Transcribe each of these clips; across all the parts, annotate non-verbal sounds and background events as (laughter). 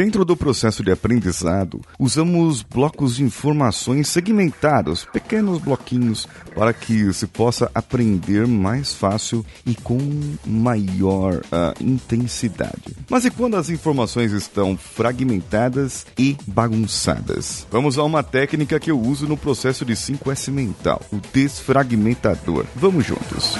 Dentro do processo de aprendizado, usamos blocos de informações segmentados, pequenos bloquinhos, para que se possa aprender mais fácil e com maior uh, intensidade. Mas e quando as informações estão fragmentadas e bagunçadas? Vamos a uma técnica que eu uso no processo de 5S mental, o desfragmentador. Vamos juntos.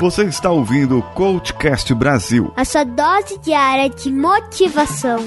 Você está ouvindo o Coachcast Brasil. A sua dose diária de motivação.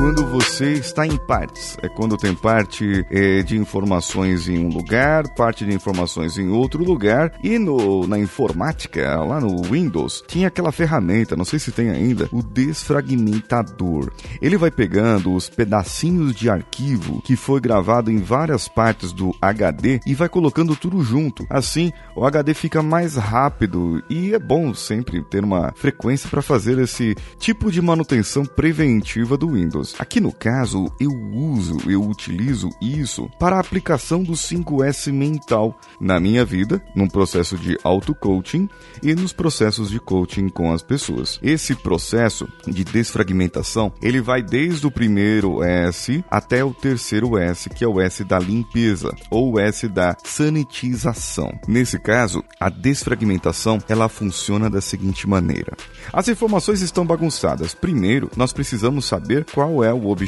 Quando você está em partes. É quando tem parte é, de informações em um lugar, parte de informações em outro lugar. E no, na informática, lá no Windows, tinha aquela ferramenta, não sei se tem ainda, o desfragmentador. Ele vai pegando os pedacinhos de arquivo que foi gravado em várias partes do HD e vai colocando tudo junto. Assim, o HD fica mais rápido e é bom sempre ter uma frequência para fazer esse tipo de manutenção preventiva do Windows. Aqui no caso, eu uso, eu utilizo isso para a aplicação do 5S mental na minha vida, num processo de auto-coaching e nos processos de coaching com as pessoas. Esse processo de desfragmentação, ele vai desde o primeiro S até o terceiro S, que é o S da limpeza ou o S da sanitização. Nesse caso, a desfragmentação, ela funciona da seguinte maneira: as informações estão bagunçadas. Primeiro, nós precisamos saber qual é o objetivo,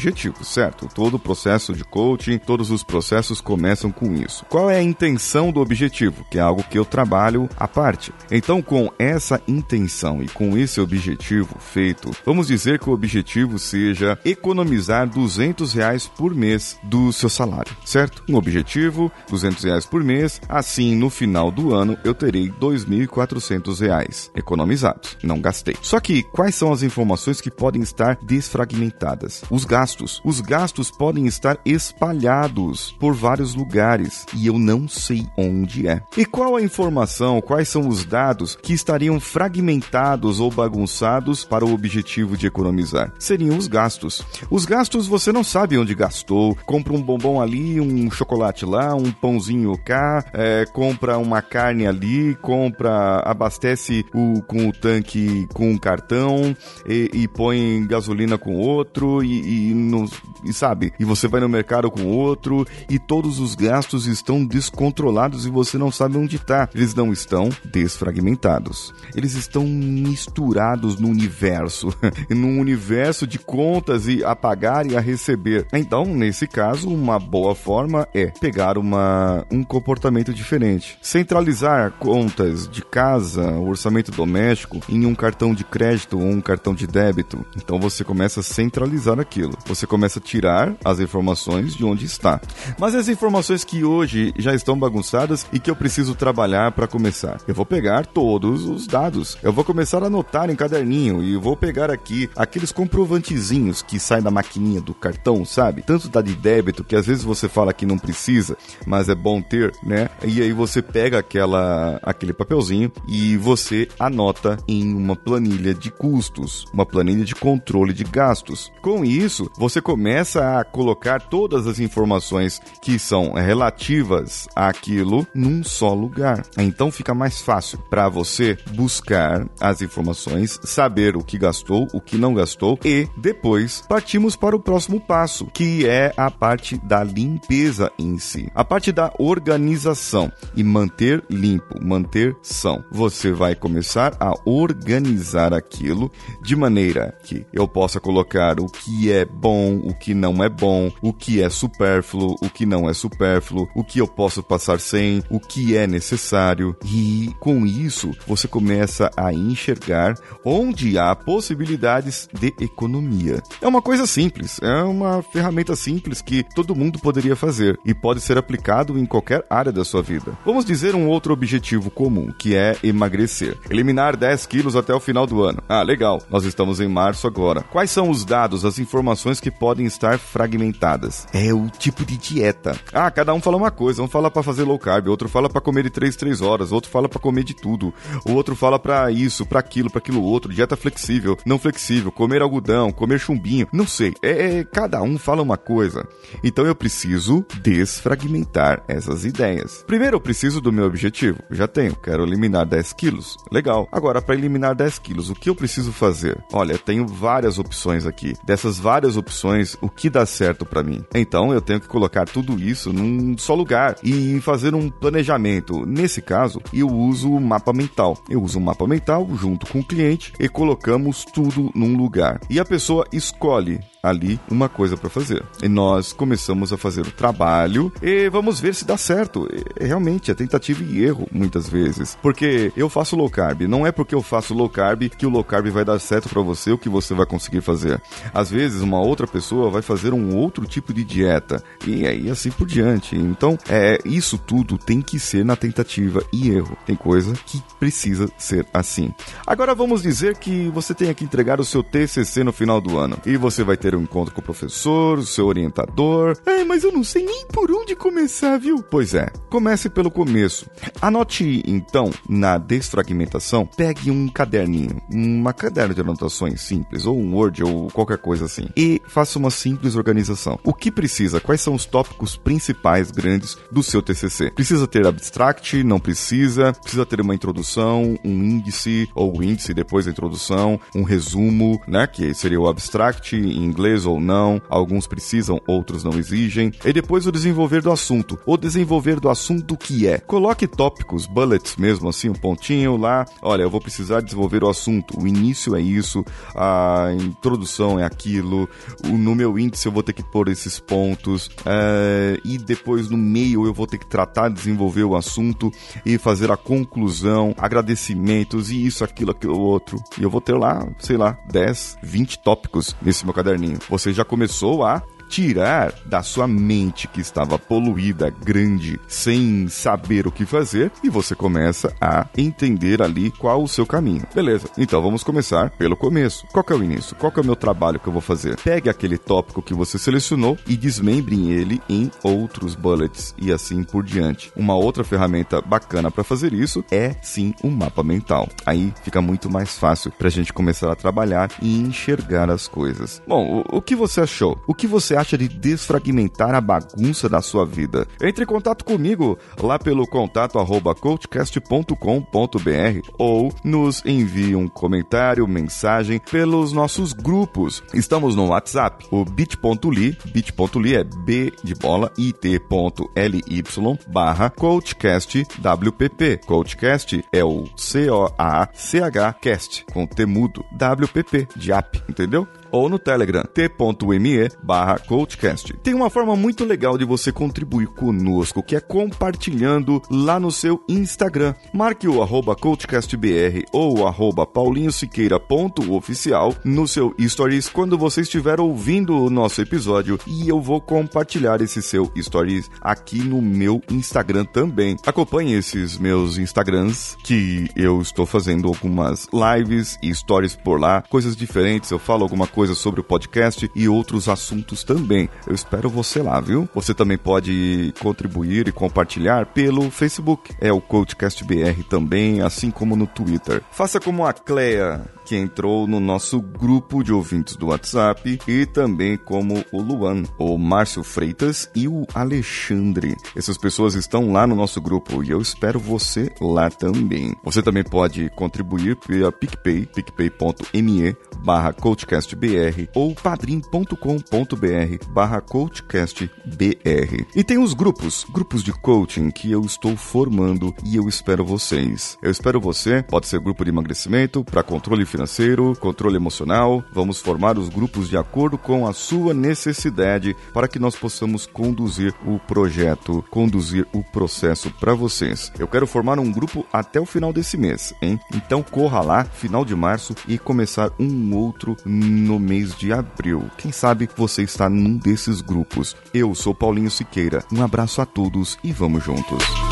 certo? Todo o processo de coaching, todos os processos começam com isso. Qual é a intenção do objetivo? Que é algo que eu trabalho à parte. Então, com essa intenção e com esse objetivo feito, vamos dizer que o objetivo seja economizar 200 reais por mês do seu salário, certo? Um objetivo, 200 reais por mês. Assim, no final do ano, eu terei 2.400 reais economizados. Não gastei. Só que quais são as informações que podem estar desfragmentadas? Os gastos. Os gastos podem estar espalhados por vários lugares e eu não sei onde é. E qual a informação, quais são os dados que estariam fragmentados ou bagunçados para o objetivo de economizar? Seriam os gastos. Os gastos você não sabe onde gastou, compra um bombom ali, um chocolate lá, um pãozinho cá, é, compra uma carne ali, compra, abastece o, com o tanque com um cartão e, e põe gasolina com outro e, e, no, e sabe, e você vai no mercado com outro e todos os gastos estão descontrolados e você não sabe onde está. Eles não estão desfragmentados. Eles estão misturados no universo, (laughs) num universo de contas e a pagar e a receber. Então, nesse caso, uma boa forma é pegar uma, um comportamento diferente. Centralizar contas de casa, orçamento doméstico em um cartão de crédito ou um cartão de débito. Então você começa a centralizar aquilo. Você começa a tirar as informações de onde está. Mas as informações que hoje já estão bagunçadas e que eu preciso trabalhar para começar. Eu vou pegar todos os dados. Eu vou começar a anotar em caderninho e vou pegar aqui aqueles comprovantezinhos que saem da maquininha do cartão, sabe? Tanto da de débito que às vezes você fala que não precisa, mas é bom ter, né? E aí você pega aquela aquele papelzinho e você anota em uma planilha de custos, uma planilha de controle de gastos. Com isso, você começa a colocar todas as informações que são relativas àquilo num só lugar. Então fica mais fácil para você buscar as informações, saber o que gastou, o que não gastou e depois partimos para o próximo passo, que é a parte da limpeza em si. A parte da organização e manter limpo, manter são. Você vai começar a organizar aquilo de maneira que eu possa colocar o que é bom, o que não é bom, o que é supérfluo, o que não é supérfluo, o que eu posso passar sem, o que é necessário. E com isso, você começa a enxergar onde há possibilidades de economia. É uma coisa simples, é uma ferramenta simples que todo mundo poderia fazer e pode ser aplicado em qualquer área da sua vida. Vamos dizer um outro objetivo comum, que é emagrecer. Eliminar 10 quilos até o final do ano. Ah, legal. Nós estamos em março agora. Quais são os dados as informações que podem estar fragmentadas. É o tipo de dieta. Ah, cada um fala uma coisa, um fala para fazer low carb, outro fala para comer de 3 3 horas, outro fala para comer de tudo, o outro fala para isso, para aquilo, para aquilo outro, dieta flexível, não flexível, comer algodão, comer chumbinho, não sei. É, é cada um fala uma coisa. Então eu preciso desfragmentar essas ideias. Primeiro eu preciso do meu objetivo. Já tenho, quero eliminar 10 quilos. Legal. Agora, para eliminar 10 quilos, o que eu preciso fazer? Olha, tenho várias opções aqui. Dessas várias opções, o que dá certo para mim? Então eu tenho que colocar tudo isso num só lugar e fazer um planejamento. Nesse caso, eu uso o mapa mental. Eu uso o mapa mental junto com o cliente e colocamos tudo num lugar. E a pessoa escolhe ali uma coisa para fazer. E nós começamos a fazer o trabalho e vamos ver se dá certo. E, realmente, é tentativa e erro muitas vezes. Porque eu faço low carb, não é porque eu faço low carb que o low carb vai dar certo para você o que você vai conseguir fazer. Às vezes, uma outra pessoa vai fazer um outro tipo de dieta e aí assim por diante. Então, é isso tudo tem que ser na tentativa e erro. Tem coisa que precisa ser assim. Agora vamos dizer que você tenha que entregar o seu TCC no final do ano e você vai ter um encontro com o professor, o seu orientador. É, mas eu não sei nem por onde começar, viu? Pois é, comece pelo começo. Anote, então, na desfragmentação, pegue um caderninho, uma caderno de anotações simples, ou um Word, ou qualquer coisa assim, e faça uma simples organização. O que precisa? Quais são os tópicos principais grandes do seu TCC? Precisa ter abstract? Não precisa? Precisa ter uma introdução, um índice, ou índice depois da introdução, um resumo, né, que seria o abstract em inglês ou não, alguns precisam, outros não exigem. E depois o desenvolver do assunto. O desenvolver do assunto que é? Coloque tópicos, bullets mesmo, assim, um pontinho lá. Olha, eu vou precisar desenvolver o assunto. O início é isso, a introdução é aquilo, no meu índice eu vou ter que pôr esses pontos, é, e depois no meio eu vou ter que tratar de desenvolver o assunto e fazer a conclusão, agradecimentos e isso, aquilo, aquilo outro. E eu vou ter lá, sei lá, 10, 20 tópicos nesse meu caderninho você já começou a tirar da sua mente que estava poluída, grande, sem saber o que fazer, e você começa a entender ali qual o seu caminho. Beleza, então vamos começar pelo começo. Qual é o início? Qual é o meu trabalho que eu vou fazer? Pegue aquele tópico que você selecionou e desmembre ele em outros bullets e assim por diante. Uma outra ferramenta bacana para fazer isso é sim um mapa mental. Aí fica muito mais fácil para a gente começar a trabalhar e enxergar as coisas. Bom, o, o que você achou? O que você acha de desfragmentar a bagunça da sua vida? Entre em contato comigo lá pelo contato arroba coachcast.com.br ou nos envie um comentário, mensagem pelos nossos grupos. Estamos no WhatsApp, o bit.ly, bit.ly é b de bola, it.ly barra coachcastwpp. Coachcast é o C-O-A-C-H cast, com T mudo, WPP, de app, entendeu? Ou no Telegram t.me barra coachcast. Tem uma forma muito legal de você contribuir conosco, que é compartilhando lá no seu Instagram. Marque o arroba coachcastbr ou arroba paulinhosiqueira.oficial no seu stories quando você estiver ouvindo o nosso episódio e eu vou compartilhar esse seu stories aqui no meu Instagram também. Acompanhe esses meus Instagrams que eu estou fazendo algumas lives e stories por lá, coisas diferentes, eu falo alguma coisa coisas sobre o podcast e outros assuntos também. Eu espero você lá, viu? Você também pode contribuir e compartilhar pelo Facebook. É o CoachCast BR também, assim como no Twitter. Faça como a Cleia que entrou no nosso grupo de ouvintes do WhatsApp e também como o Luan, o Márcio Freitas e o Alexandre. Essas pessoas estão lá no nosso grupo e eu espero você lá também. Você também pode contribuir via PicPay, picpay.me barra coachcastbr ou padrim.com.br barra coachcastbr. E tem os grupos, grupos de coaching que eu estou formando e eu espero vocês. Eu espero você, pode ser grupo de emagrecimento, para controle financeiro, controle emocional. Vamos formar os grupos de acordo com a sua necessidade para que nós possamos conduzir o projeto, conduzir o processo para vocês. Eu quero formar um grupo até o final desse mês, hein? Então corra lá, final de março e começar um outro no mês de abril. Quem sabe você está num desses grupos. Eu sou Paulinho Siqueira. Um abraço a todos e vamos juntos.